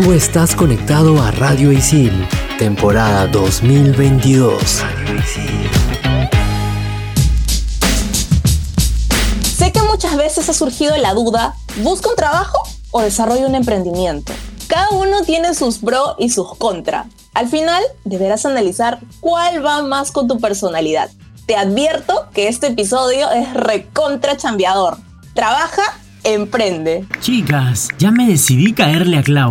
Tú estás conectado a Radio Isil, temporada 2022. Sé que muchas veces ha surgido la duda, ¿busca un trabajo o desarrolla un emprendimiento? Cada uno tiene sus pros y sus contra. Al final, deberás analizar cuál va más con tu personalidad. Te advierto que este episodio es recontra chambeador. Trabaja, emprende. Chicas, ya me decidí caerle a Clau.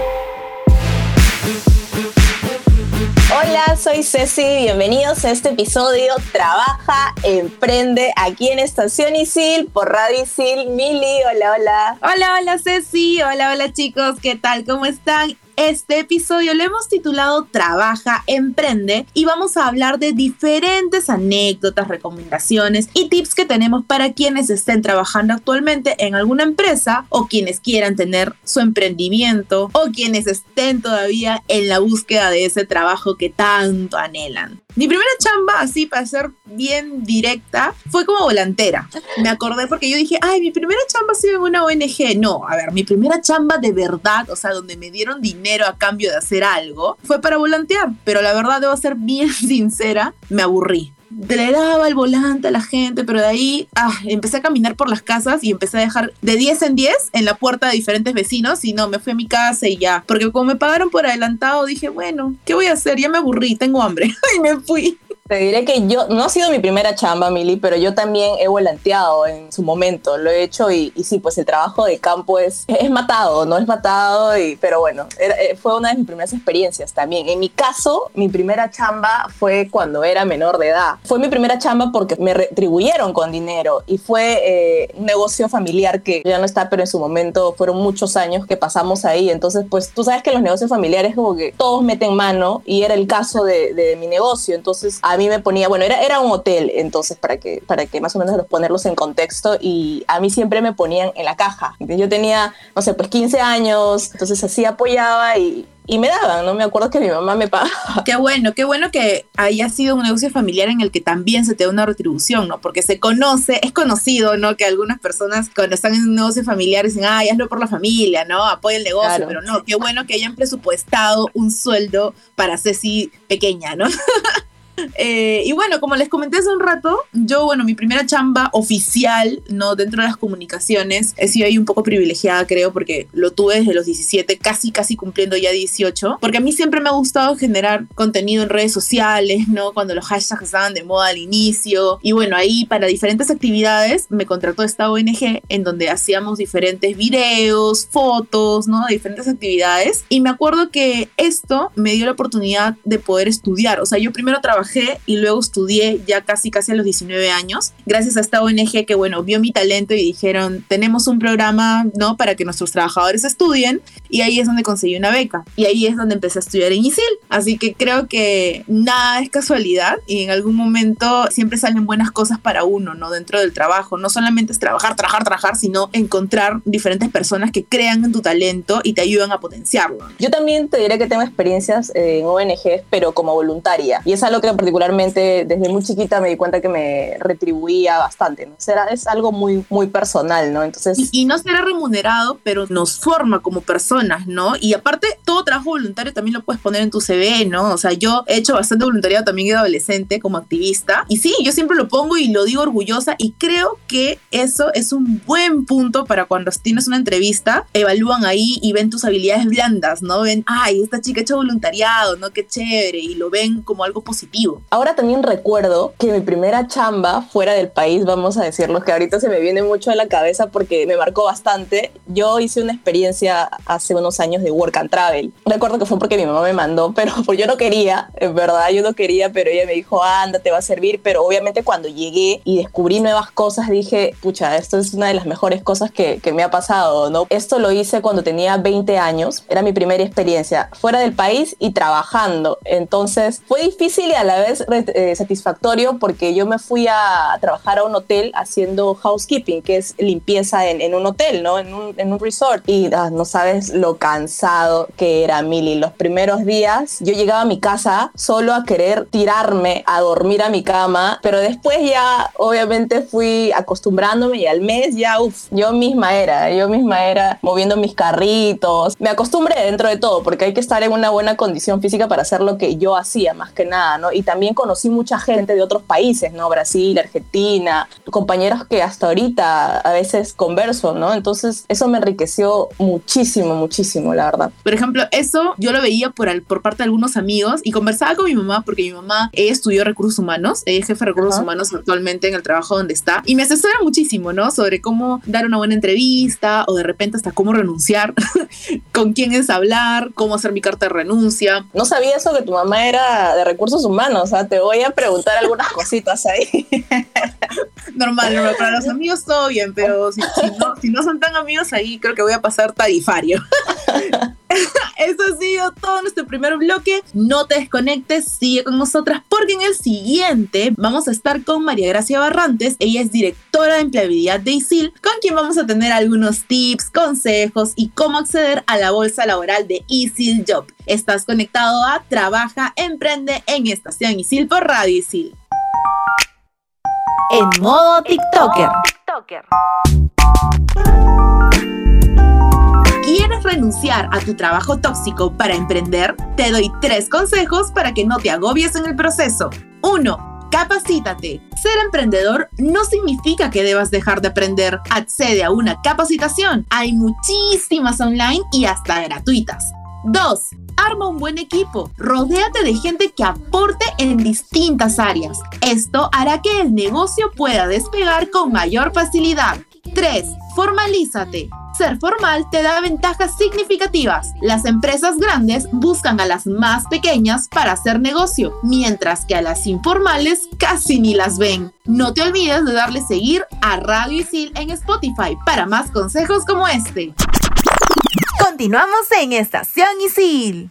Hola, soy Ceci, bienvenidos a este episodio Trabaja, Emprende aquí en Estación Isil por Radio Isil. Mili, hola, hola. Hola, hola Ceci, hola, hola chicos, ¿qué tal? ¿Cómo están? Este episodio lo hemos titulado Trabaja, Emprende y vamos a hablar de diferentes anécdotas, recomendaciones y tips que tenemos para quienes estén trabajando actualmente en alguna empresa o quienes quieran tener su emprendimiento o quienes estén todavía en la búsqueda de ese trabajo que tanto anhelan. Mi primera chamba, así para ser bien directa, fue como volantera. Me acordé porque yo dije, ay, mi primera chamba ha sido en una ONG. No, a ver, mi primera chamba de verdad, o sea, donde me dieron dinero a cambio de hacer algo, fue para volantear. Pero la verdad, debo ser bien sincera, me aburrí le daba el volante a la gente, pero de ahí ah, empecé a caminar por las casas y empecé a dejar de 10 en 10 en la puerta de diferentes vecinos y no, me fui a mi casa y ya. Porque como me pagaron por adelantado, dije, bueno, ¿qué voy a hacer? Ya me aburrí, tengo hambre y me fui. Te diré que yo, no ha sido mi primera chamba, Mili, pero yo también he volanteado en su momento, lo he hecho y, sí, pues el trabajo de campo es, es matado, no es matado, y, pero bueno, eh, fue una de mis primeras experiencias también. En mi caso, mi primera chamba fue cuando era menor de edad. Fue mi primera chamba porque me retribuyeron con dinero y fue eh, un negocio familiar que ya no está, pero en su momento fueron muchos años que pasamos ahí. Entonces, pues tú sabes que los negocios familiares como que todos meten mano y era el caso de, de mi negocio. Entonces, a mí me ponía, bueno, era, era un hotel, entonces para que, para que más o menos los ponerlos en contexto y a mí siempre me ponían en la caja. Yo tenía, no sé, pues 15 años, entonces así apoyaba y, y me daban, ¿no? Me acuerdo que mi mamá me pagaba. Qué bueno, qué bueno que haya sido un negocio familiar en el que también se te da una retribución, ¿no? Porque se conoce, es conocido, ¿no? Que algunas personas cuando están en un negocio familiar dicen, ay, hazlo por la familia, ¿no? Apoya el negocio, pero no, qué bueno que hayan presupuestado un sueldo para Ceci pequeña, ¿no? Eh, y bueno, como les comenté hace un rato, yo, bueno, mi primera chamba oficial, ¿no? Dentro de las comunicaciones, he sido ahí un poco privilegiada, creo, porque lo tuve desde los 17, casi, casi cumpliendo ya 18, porque a mí siempre me ha gustado generar contenido en redes sociales, ¿no? Cuando los hashtags estaban de moda al inicio. Y bueno, ahí para diferentes actividades me contrató esta ONG en donde hacíamos diferentes videos, fotos, ¿no? Diferentes actividades. Y me acuerdo que esto me dio la oportunidad de poder estudiar. O sea, yo primero trabajé y luego estudié ya casi casi a los 19 años, gracias a esta ONG que, bueno, vio mi talento y dijeron, tenemos un programa, ¿no? Para que nuestros trabajadores estudien y ahí es donde conseguí una beca y ahí es donde empecé a estudiar en ISIL. Así que creo que nada es casualidad y en algún momento siempre salen buenas cosas para uno, ¿no? Dentro del trabajo. No solamente es trabajar, trabajar, trabajar, sino encontrar diferentes personas que crean en tu talento y te ayudan a potenciarlo. Yo también te diré que tengo experiencias en ONGs, pero como voluntaria. Y es algo que particularmente desde muy chiquita me di cuenta que me retribuía bastante, ¿no? Será, es algo muy, muy personal, ¿no? Entonces... Y, no será remunerado, pero nos forma como personas, ¿no? Y aparte, todo trabajo voluntario también lo puedes poner en tu CV, ¿no? O sea, yo he hecho bastante voluntariado también de adolescente como activista. Y sí, yo siempre lo pongo y lo digo orgullosa y creo que eso es un buen punto para cuando tienes una entrevista, evalúan ahí y ven tus habilidades blandas, ¿no? Ven, ay, esta chica ha hecho voluntariado, ¿no? Qué chévere. Y lo ven como algo positivo Ahora también recuerdo que mi primera chamba fuera del país, vamos a decirlo, que ahorita se me viene mucho a la cabeza porque me marcó bastante. Yo hice una experiencia hace unos años de work and travel. Recuerdo que fue porque mi mamá me mandó, pero pues yo no quería, en verdad, yo no quería, pero ella me dijo, anda, te va a servir. Pero obviamente cuando llegué y descubrí nuevas cosas, dije, pucha, esto es una de las mejores cosas que, que me ha pasado, ¿no? Esto lo hice cuando tenía 20 años, era mi primera experiencia fuera del país y trabajando. Entonces fue difícil y a la vez eh, satisfactorio porque yo me fui a trabajar a un hotel haciendo housekeeping, que es limpieza en, en un hotel, ¿no? En un, en un resort. Y ah, no sabes lo cansado que era Mili. Los primeros días yo llegaba a mi casa solo a querer tirarme a dormir a mi cama, pero después ya obviamente fui acostumbrándome y al mes ya, uff, yo misma era, yo misma era moviendo mis carritos. Me acostumbré dentro de todo porque hay que estar en una buena condición física para hacer lo que yo hacía más que nada, ¿no? Y también conocí mucha gente de otros países, ¿no? Brasil, Argentina, compañeros que hasta ahorita a veces converso, ¿no? Entonces eso me enriqueció muchísimo, muchísimo, la verdad. Por ejemplo, eso yo lo veía por, al- por parte de algunos amigos y conversaba con mi mamá porque mi mamá estudió recursos humanos, es jefe de recursos Ajá. humanos actualmente en el trabajo donde está y me asesora muchísimo, ¿no? Sobre cómo dar una buena entrevista o de repente hasta cómo renunciar, con quién es hablar, cómo hacer mi carta de renuncia. No sabía eso que tu mamá era de recursos humanos, o sea, te voy a preguntar algunas cositas ahí. Normal, normal. Para los amigos todo bien, pero si, si no, si no son tan amigos, ahí creo que voy a pasar tarifario. Eso ha sido todo nuestro primer bloque. No te desconectes, sigue con nosotras porque en el siguiente vamos a estar con María Gracia Barrantes. Ella es directora de empleabilidad de ISIL, con quien vamos a tener algunos tips, consejos y cómo acceder a la bolsa laboral de ISIL Job. Estás conectado a Trabaja, Emprende en Estación ISIL por Radio ISIL. En modo TikToker. ¿Quieres renunciar a tu trabajo tóxico para emprender? Te doy tres consejos para que no te agobies en el proceso. 1. Capacítate. Ser emprendedor no significa que debas dejar de aprender. Accede a una capacitación. Hay muchísimas online y hasta gratuitas. 2. Arma un buen equipo. Rodéate de gente que aporte en distintas áreas. Esto hará que el negocio pueda despegar con mayor facilidad. 3. Formalízate. Ser formal te da ventajas significativas. Las empresas grandes buscan a las más pequeñas para hacer negocio, mientras que a las informales casi ni las ven. No te olvides de darle seguir a Radio Isil en Spotify para más consejos como este. Continuamos en Estación Isil.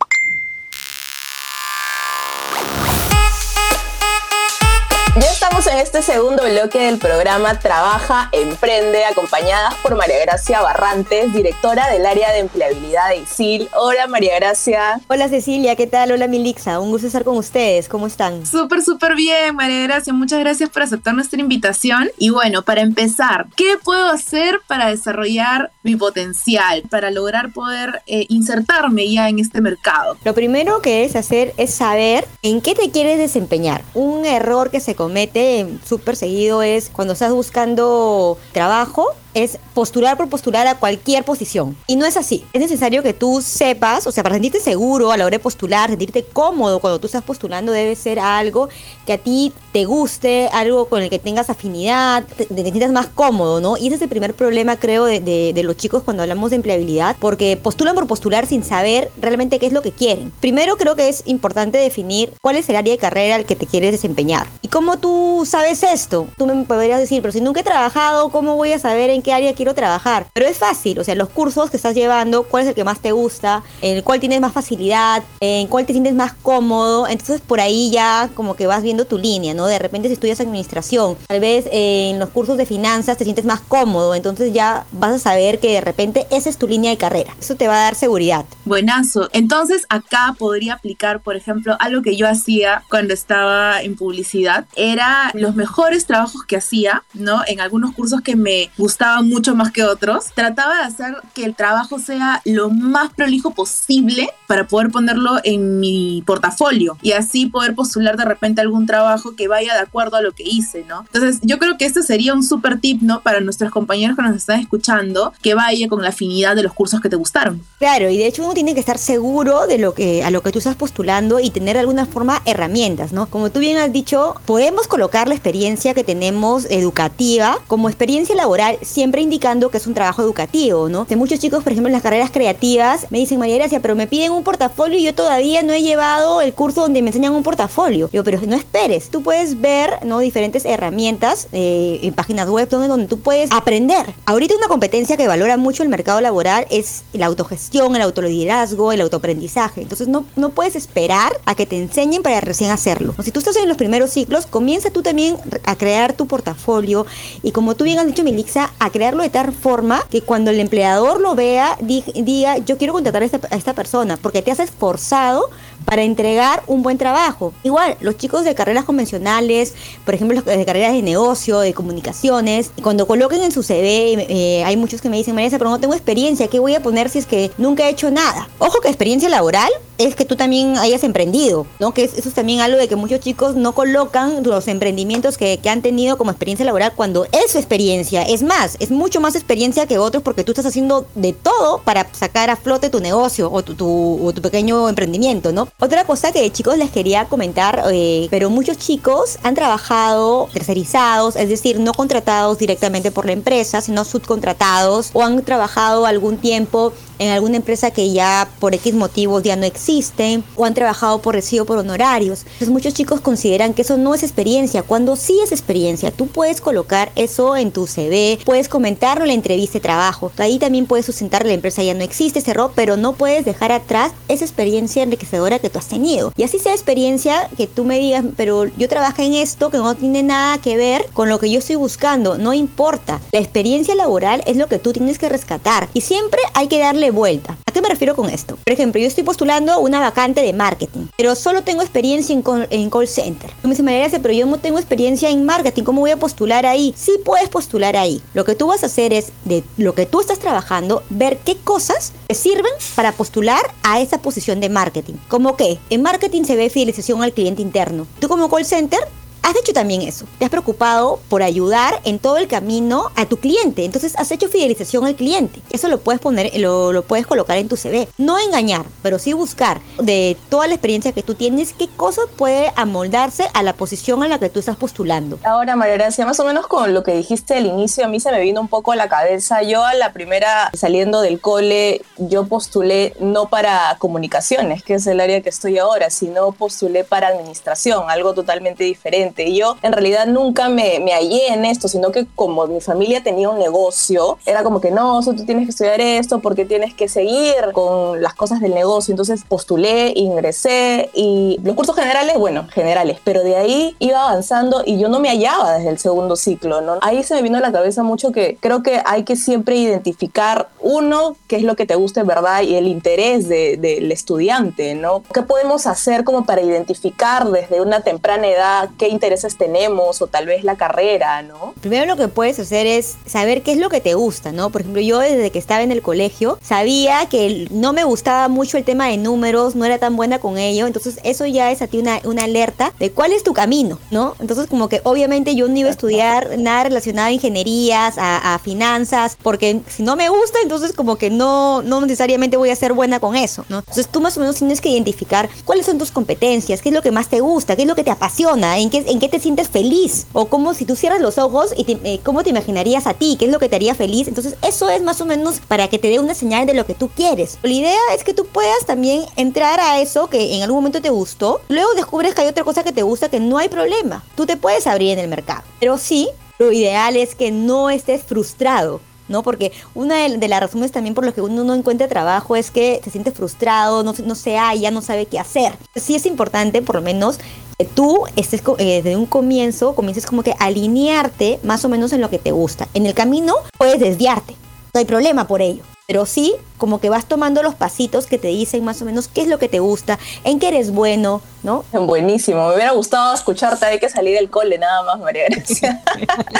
Ya estamos en este segundo bloque del programa Trabaja, Emprende, acompañadas por María Gracia Barrantes, directora del área de empleabilidad de ISIL. Hola María Gracia. Hola Cecilia, ¿qué tal? Hola Milixa, un gusto estar con ustedes, ¿cómo están? Súper, súper bien, María Gracia. Muchas gracias por aceptar nuestra invitación. Y bueno, para empezar, ¿qué puedo hacer para desarrollar mi potencial, para lograr poder eh, insertarme ya en este mercado? Lo primero que debes hacer es saber en qué te quieres desempeñar. Un error que se comete súper seguido es cuando estás buscando trabajo, es postular por postular a cualquier posición. Y no es así. Es necesario que tú sepas, o sea, para sentirte seguro a la hora de postular, sentirte cómodo cuando tú estás postulando, debe ser algo que a ti te guste, algo con el que tengas afinidad, te, te sientas más cómodo, ¿no? Y ese es el primer problema, creo, de, de, de los chicos cuando hablamos de empleabilidad, porque postulan por postular sin saber realmente qué es lo que quieren. Primero, creo que es importante definir cuál es el área de carrera al que te quieres desempeñar. ¿Y cómo tú sabes esto? Tú me podrías decir, pero si nunca he trabajado, ¿cómo voy a saber en qué área quiero trabajar? Pero es fácil, o sea, los cursos que estás llevando, cuál es el que más te gusta, en el cual tienes más facilidad, en cuál te sientes más cómodo, entonces por ahí ya como que vas viendo tu línea, ¿no? De repente si estudias administración, tal vez en los cursos de finanzas te sientes más cómodo, entonces ya vas a saber que de repente esa es tu línea de carrera. Eso te va a dar seguridad. Buenazo. Entonces acá podría aplicar, por ejemplo, algo que yo hacía cuando estaba en publicidad. Era los mejores trabajos que hacía, ¿no? En algunos cursos que me gustaba mucho más que otros, trataba de hacer que el trabajo sea lo más prolijo posible para poder ponerlo en mi portafolio y así poder postular de repente algún trabajo que vaya de acuerdo a lo que hice, ¿no? Entonces, yo creo que este sería un súper tip, ¿no? Para nuestros compañeros que nos están escuchando, que vaya con la afinidad de los cursos que te gustaron. Claro, y de hecho uno tiene que estar seguro de lo que a lo que tú estás postulando y tener de alguna forma herramientas, ¿no? Como tú bien has dicho, podemos colocar la experiencia que tenemos educativa como experiencia laboral, siempre indicando que es un trabajo educativo, ¿no? De muchos chicos, por ejemplo, en las carreras creativas, me dicen, María Gracia, pero me piden un portafolio y yo todavía no he llevado el curso donde me enseñan un portafolio. Yo, pero no esperes, tú puedes ver, ¿no? Diferentes herramientas eh, en páginas web donde, donde tú puedes aprender. Ahorita una competencia que valora mucho el mercado laboral es la autogestión, el autoliderazgo, el autoaprendizaje. Entonces no, no puedes esperar a que te enseñen para recién hacerlo. Si tú estás en los primeros ciclos, comienza tú también a crear tu portafolio y como tú bien has dicho, Milixa, a crearlo de tal forma que cuando el empleador lo vea, diga, yo quiero contratar a esta, a esta persona porque te has esforzado para entregar un buen trabajo. Igual, los chicos de carreras convencionales, por ejemplo, los de carreras de negocio, de comunicaciones, cuando coloquen en su CV, eh, hay muchos que me dicen, María, pero no tengo experiencia, ¿qué voy a poner si es que nunca he hecho nada? Ojo que experiencia laboral es que tú también hayas emprendido, ¿no? Que eso es también algo de que muchos chicos no colocan los emprendimientos que, han tenido como experiencia laboral cuando es su experiencia. Es más, es mucho más experiencia que otros porque tú estás haciendo de todo para sacar a flote tu negocio o tu, o tu pequeño emprendimiento, ¿no? Otra cosa que chicos les quería comentar, eh, pero muchos chicos han trabajado tercerizados, es decir, no contratados directamente por la empresa, sino subcontratados o han trabajado algún tiempo en alguna empresa que ya por X motivos ya no existen o han trabajado por recibo por honorarios. Entonces muchos chicos consideran que eso no es experiencia, cuando sí es experiencia. Tú puedes colocar eso en tu CV, puedes comentarlo en la entrevista de trabajo. Ahí también puedes sustentar la empresa ya no existe, cerró, pero no puedes dejar atrás esa experiencia enriquecedora que tú has tenido. Y así sea experiencia que tú me digas, pero yo trabajé en esto que no tiene nada que ver con lo que yo estoy buscando, no importa. La experiencia laboral es lo que tú tienes que rescatar y siempre hay que darle vuelta. ¿A qué me refiero con esto? Por ejemplo, yo estoy postulando una vacante de marketing, pero solo tengo experiencia en call, en call center. me dice, María pero yo no tengo experiencia en marketing, ¿cómo voy a postular ahí? Sí puedes postular ahí. Lo que tú vas a hacer es, de lo que tú estás trabajando, ver qué cosas te sirven para postular a esa posición de marketing. Como que en marketing se ve fidelización al cliente interno. Tú como call center has hecho también eso. Te has preocupado por ayudar en todo el camino a tu cliente. Entonces has hecho fidelización al cliente. Eso lo puedes poner, lo, puedes colocar en tu CV. No engañar, pero sí buscar de toda la experiencia que tú tienes, qué cosa puede amoldarse a la posición a la que tú estás postulando. Ahora, María Gracia, más o menos con lo que dijiste al inicio, a mí se me vino un poco a la cabeza. Yo a la primera, saliendo del cole, yo postulé no para comunicaciones, que es el área que estoy ahora, sino postulé para administración, algo totalmente diferente y yo en realidad nunca me, me hallé en esto, sino que como mi familia tenía un negocio, era como que no, tú tienes que estudiar esto porque tienes que seguir con las cosas del negocio. Entonces postulé, ingresé y los cursos generales, bueno, generales, pero de ahí iba avanzando y yo no me hallaba desde el segundo ciclo, ¿no? Ahí se me vino a la cabeza mucho que creo que hay que siempre identificar uno, qué es lo que te gusta en verdad y el interés del de, estudiante, ¿no? ¿Qué podemos hacer como para identificar desde una temprana edad qué intereses tenemos o tal vez la carrera, ¿no? Primero lo que puedes hacer es saber qué es lo que te gusta, ¿no? Por ejemplo, yo desde que estaba en el colegio sabía que no me gustaba mucho el tema de números, no era tan buena con ello, entonces eso ya es a ti una, una alerta de cuál es tu camino, ¿no? Entonces como que obviamente yo no iba a estudiar nada relacionado a ingenierías, a, finanzas, porque si no me gusta, entonces como que no, no necesariamente voy a ser buena con eso, ¿no? Entonces tú más o menos tienes que identificar cuáles son tus competencias, qué es lo que más te gusta, qué es lo que te apasiona, en qué, en qué te sientes feliz. O como si tú cierras los ojos y te, eh, cómo te imaginarías a ti, qué es lo que te haría feliz. Entonces eso es más o menos para que te dé una señal de lo que tú quieres. La idea es que tú puedas también entrar a eso que en algún momento te gustó. Luego descubres que hay otra cosa que te gusta que no hay problema. Tú te puedes abrir en el mercado. Pero sí, lo ideal es que no estés frustrado. ¿No? Porque una de, las razones también por las que uno no encuentra trabajo es que se siente frustrado, no, no se halla, no sabe qué hacer. Sí es importante, por lo menos, que tú estés eh, desde un comienzo, comiences como que alinearte más o menos en lo que te gusta. En el camino puedes desviarte, no hay problema por ello. Pero sí, como que vas tomando los pasitos que te dicen más o menos qué es lo que te gusta, en qué eres bueno, ¿no? Buenísimo, me hubiera gustado escucharte, hay que salir del cole nada más, María Gracia.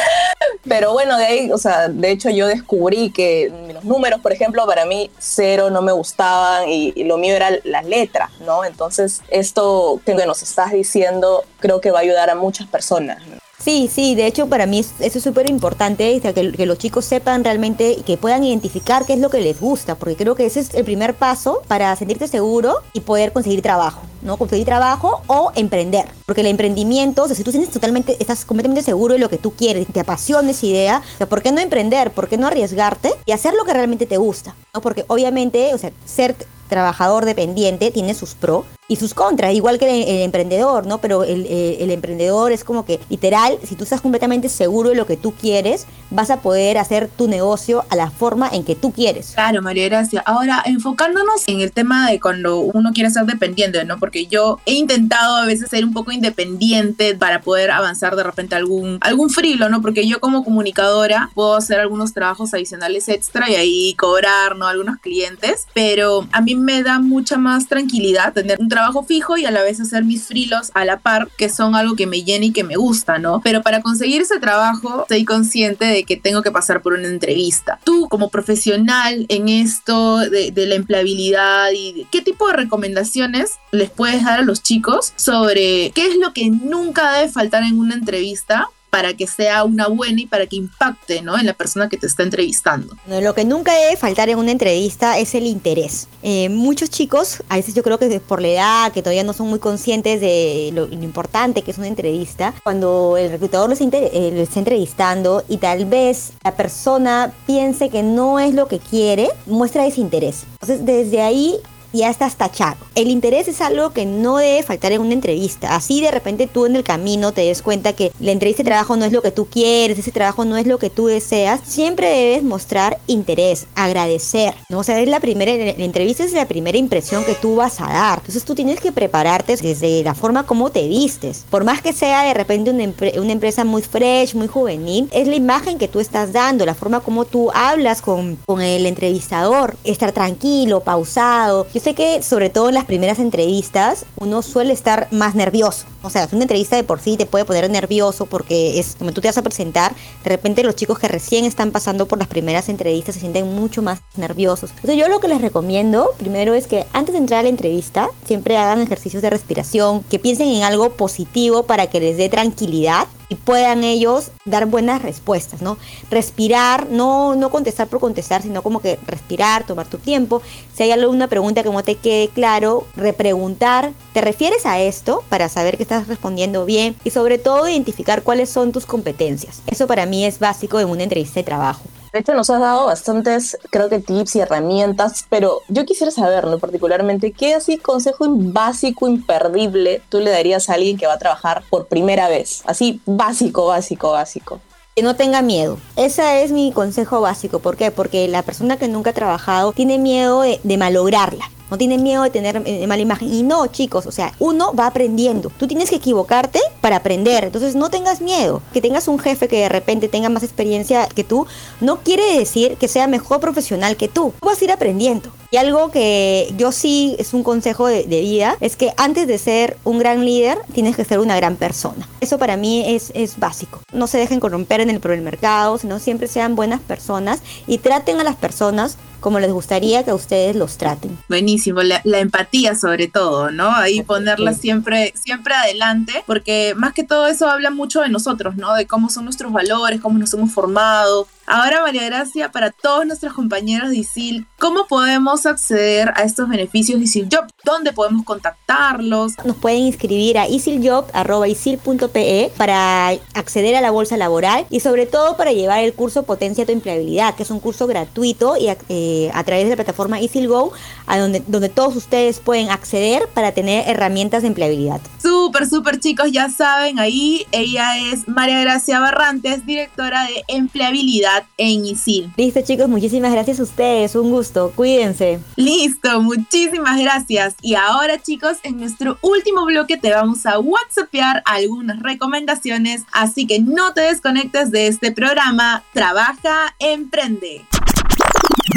pero bueno, de ahí, o sea, de hecho yo descubrí que los números, por ejemplo, para mí cero no me gustaban y, y lo mío era las letras, ¿no? Entonces esto que nos estás diciendo creo que va a ayudar a muchas personas. ¿no? Sí, sí, de hecho para mí es- eso es súper importante, que, que los chicos sepan realmente y que puedan identificar qué es lo que les gusta, porque creo que ese es el primer paso para sentirte seguro y poder conseguir trabajo, ¿no? Conseguir trabajo o emprender, porque el emprendimiento, o sea, si tú sientes totalmente, estás completamente seguro de lo que tú quieres, te apasiona esa idea, o sea, ¿por qué no emprender? ¿Por qué no arriesgarte y hacer lo que realmente te gusta? ¿no? Porque obviamente, o sea, ser trabajador dependiente tiene sus pros y sus contras, igual que el, el emprendedor, ¿no? Pero el, el- el emprendedor es como que, literal, si tú estás completamente seguro de lo que tú quieres, vas a poder hacer tu negocio a la forma en que tú quieres. Claro, María Gracia. Ahora, enfocándonos en el tema de cuando uno quiere ser dependiente, ¿no? Porque yo he intentado a veces ser un poco independiente para poder avanzar de repente algún, algún frilo, ¿no? Porque yo como comunicadora puedo hacer algunos trabajos adicionales extra y ahí cobrar, ¿no? Algunos clientes, pero a mí me da mucha más tranquilidad tener un trabajo fijo y a la vez hacer mis frilos a la par, que son algo que me llena y que me gusta, ¿no? Pero para conseguir ese trabajo, estoy consciente de que tengo que pasar por una entrevista. Tú, como profesional en esto de, la empleabilidad qué tipo de recomendaciones les puedes dar a los chicos sobre qué es lo que nunca debe faltar en una entrevista para que sea una buena y para que impacte, ¿no? En la persona que te está entrevistando. Lo que nunca debe faltar en una entrevista es el interés. Eh, muchos chicos, a veces yo creo que por la edad, que todavía no son muy conscientes de lo, importante que es una entrevista, cuando el reclutador los, eh, lo está entrevistando y tal vez la persona piense que no es lo que quiere, muestra desinterés. Entonces, desde ahí ya estás tachado. El interés es algo que no debe faltar en una entrevista. Así de repente tú en el camino te des cuenta que la entrevista de trabajo no es lo que tú quieres, ese trabajo no es lo que tú deseas. Siempre debes mostrar interés, agradecer. ¿no? O sea, es la primera, la entrevista es la primera impresión que tú vas a dar. Entonces tú tienes que prepararte desde la forma como te vistes. Por más que sea de repente una, empre- una empresa muy fresh, muy juvenil, es la imagen que tú estás dando, la forma como tú hablas con, con el entrevistador. Estar tranquilo, pausado. Sé que sobre todo en las primeras entrevistas uno suele estar más nervioso. O sea, una entrevista de por sí te puede poner nervioso porque es como tú te vas a presentar, de repente los chicos que recién están pasando por las primeras entrevistas se sienten mucho más nerviosos. Entonces yo lo que les recomiendo primero es que antes de entrar a la entrevista siempre hagan ejercicios de respiración, que piensen en algo positivo para que les dé tranquilidad y puedan ellos dar buenas respuestas, ¿no? Respirar, no, no contestar por contestar, sino como que respirar, tomar tu tiempo. Si hay alguna pregunta que no te quede claro, repreguntar, ¿te refieres a esto? Para saber que estás respondiendo bien y sobre todo identificar cuáles son tus competencias. Eso para mí es básico en una entrevista de trabajo. De hecho, nos has dado bastantes, creo que tips y herramientas, pero yo quisiera saber, ¿no? Particularmente, ¿qué así consejo básico, imperdible, tú le darías a alguien que va a trabajar por primera vez? Así, básico, básico, básico. Que no tenga miedo. Ese es mi consejo básico. ¿Por qué? Porque la persona que nunca ha trabajado tiene miedo de, de malograrla. No tiene miedo de tener eh, mala imagen. Y no, chicos, o sea, uno va aprendiendo. Tú tienes que equivocarte para aprender. Entonces no tengas miedo. Que tengas un jefe que de repente tenga más experiencia que tú, no quiere decir que sea mejor profesional que tú. Tú vas a ir aprendiendo. Y algo que yo sí es un consejo de, de vida, es que antes de ser un gran líder, tienes que ser una gran persona. Eso para mí es, es básico. No se dejen corromper en el, por el mercado, sino siempre sean buenas personas y traten a las personas como les gustaría que ustedes los traten. Buenísimo, la, la empatía sobre todo, ¿no? Ahí ponerla sí. siempre, siempre adelante, porque más que todo eso habla mucho de nosotros, ¿no? De cómo son nuestros valores, cómo nos hemos formado. Ahora, María Gracia, para todos nuestros compañeros de ISIL, ¿cómo podemos acceder a estos beneficios de ISIL Job? ¿Dónde podemos contactarlos? Nos pueden inscribir a isiljob.isil.pe para acceder a la bolsa laboral y sobre todo para llevar el curso Potencia tu empleabilidad, que es un curso gratuito y eh, a través de la plataforma ISILGO, a donde, donde todos ustedes pueden acceder para tener herramientas de empleabilidad. Súper, súper chicos, ya saben, ahí ella es María Gracia Barrantes, directora de empleabilidad en ISIL. Listo chicos, muchísimas gracias a ustedes, un gusto, cuídense. Listo, muchísimas gracias. Y ahora chicos, en nuestro último bloque te vamos a whatsappear algunas recomendaciones, así que no te desconectes de este programa. Trabaja, emprende.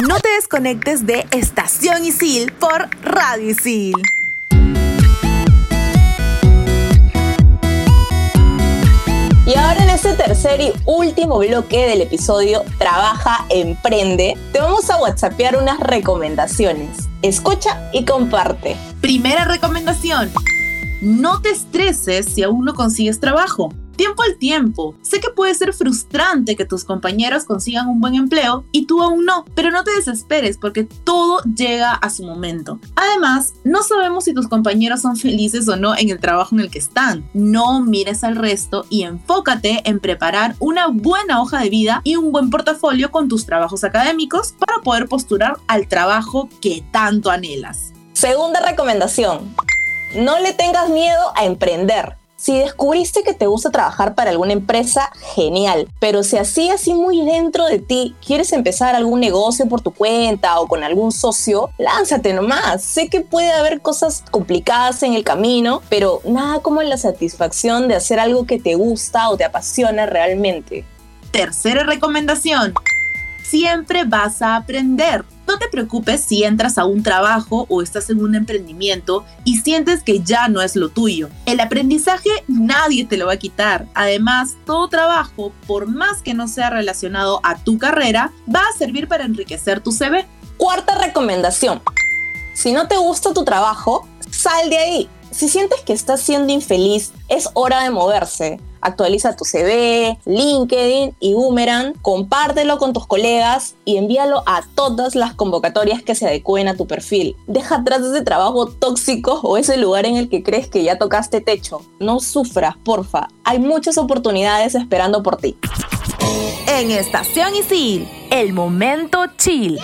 No te desconectes de Estación Isil por Radio Isil. Este tercer y último bloque del episodio Trabaja, Emprende, te vamos a whatsappear unas recomendaciones. Escucha y comparte. Primera recomendación. No te estreses si aún no consigues trabajo. Tiempo al tiempo. Sé que puede ser frustrante que tus compañeros consigan un buen empleo y tú aún no, pero no te desesperes porque todo llega a su momento. Además, no sabemos si tus compañeros son felices o no en el trabajo en el que están. No mires al resto y enfócate en preparar una buena hoja de vida y un buen portafolio con tus trabajos académicos para poder postular al trabajo que tanto anhelas. Segunda recomendación. No le tengas miedo a emprender. Si descubriste que te gusta trabajar para alguna empresa, genial. Pero si así, así muy dentro de ti, quieres empezar algún negocio por tu cuenta o con algún socio, lánzate nomás. Sé que puede haber cosas complicadas en el camino, pero nada como la satisfacción de hacer algo que te gusta o te apasiona realmente. Tercera recomendación. Siempre vas a aprender. No te preocupes si entras a un trabajo o estás en un emprendimiento y sientes que ya no es lo tuyo. El aprendizaje nadie te lo va a quitar. Además, todo trabajo, por más que no sea relacionado a tu carrera, va a servir para enriquecer tu CV. Cuarta recomendación. Si no te gusta tu trabajo, sal de ahí. Si sientes que estás siendo infeliz, es hora de moverse actualiza tu CV, LinkedIn y Boomerang, compártelo con tus colegas y envíalo a todas las convocatorias que se adecuen a tu perfil. Deja atrás ese trabajo tóxico o ese lugar en el que crees que ya tocaste techo. No sufras, porfa. Hay muchas oportunidades esperando por ti. En Estación Isil, el momento chill.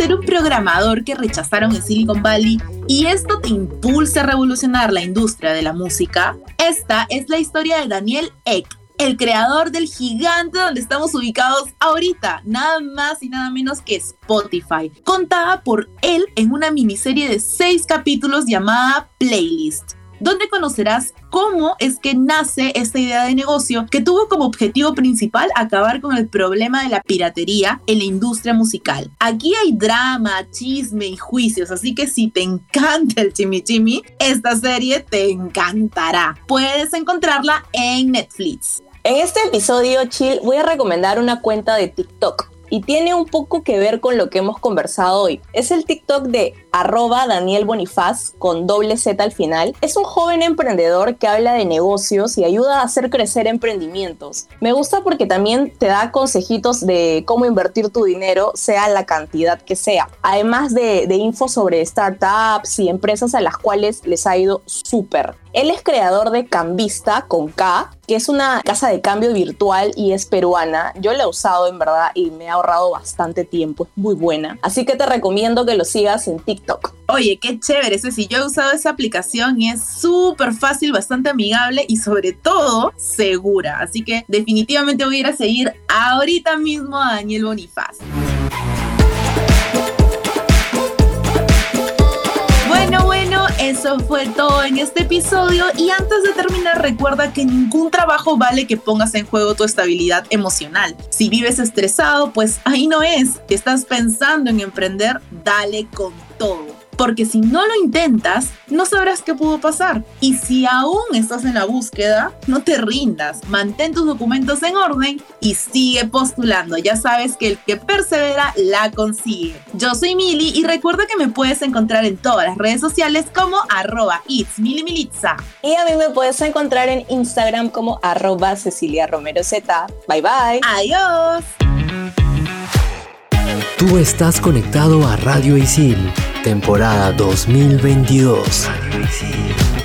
Ser un programador que rechazaron en Silicon Valley y esto te impulsa a revolucionar la industria de la música? Esta es la historia de Daniel Ek, el creador del gigante donde estamos ubicados ahorita, nada más y nada menos que Spotify, contada por él en una miniserie de seis capítulos llamada Playlist donde conocerás cómo es que nace esta idea de negocio que tuvo como objetivo principal acabar con el problema de la piratería en la industria musical. Aquí hay drama, chisme y juicios, así que si te encanta el chimichimi, esta serie te encantará. Puedes encontrarla en Netflix. En este episodio chill voy a recomendar una cuenta de TikTok y tiene un poco que ver con lo que hemos conversado hoy. Es el TikTok de arroba Daniel Bonifaz con doble Z al final. Es un joven emprendedor que habla de negocios y ayuda a hacer crecer emprendimientos. Me gusta porque también te da consejitos de cómo invertir tu dinero, sea la cantidad que sea. Además de, de info sobre startups y empresas a las cuales les ha ido súper. Él es creador de Cambista con K, que es una casa de cambio virtual y es peruana. Yo la he usado en verdad y me ha ahorrado bastante tiempo, es muy buena. Así que te recomiendo que lo sigas en TikTok. Oye, qué chévere, ese sí, yo he usado esa aplicación y es súper fácil, bastante amigable y sobre todo segura. Así que definitivamente voy a ir a seguir ahorita mismo a Daniel Bonifaz. Bueno, bueno, eso fue todo en este episodio y antes de terminar recuerda que ningún trabajo vale que pongas en juego tu estabilidad emocional. Si vives estresado, pues ahí no es. Si estás pensando en emprender, dale con todo porque si no lo intentas, no sabrás qué pudo pasar. Y si aún estás en la búsqueda, no te rindas, mantén tus documentos en orden y sigue postulando. Ya sabes que el que persevera la consigue. Yo soy Mili y recuerda que me puedes encontrar en todas las redes sociales como arroba it's Militza. Y a mí me puedes encontrar en Instagram como arroba Cecilia Romero Z. Bye bye. Adiós. Tú estás conectado a Radio Isil, temporada 2022. Radio Isil.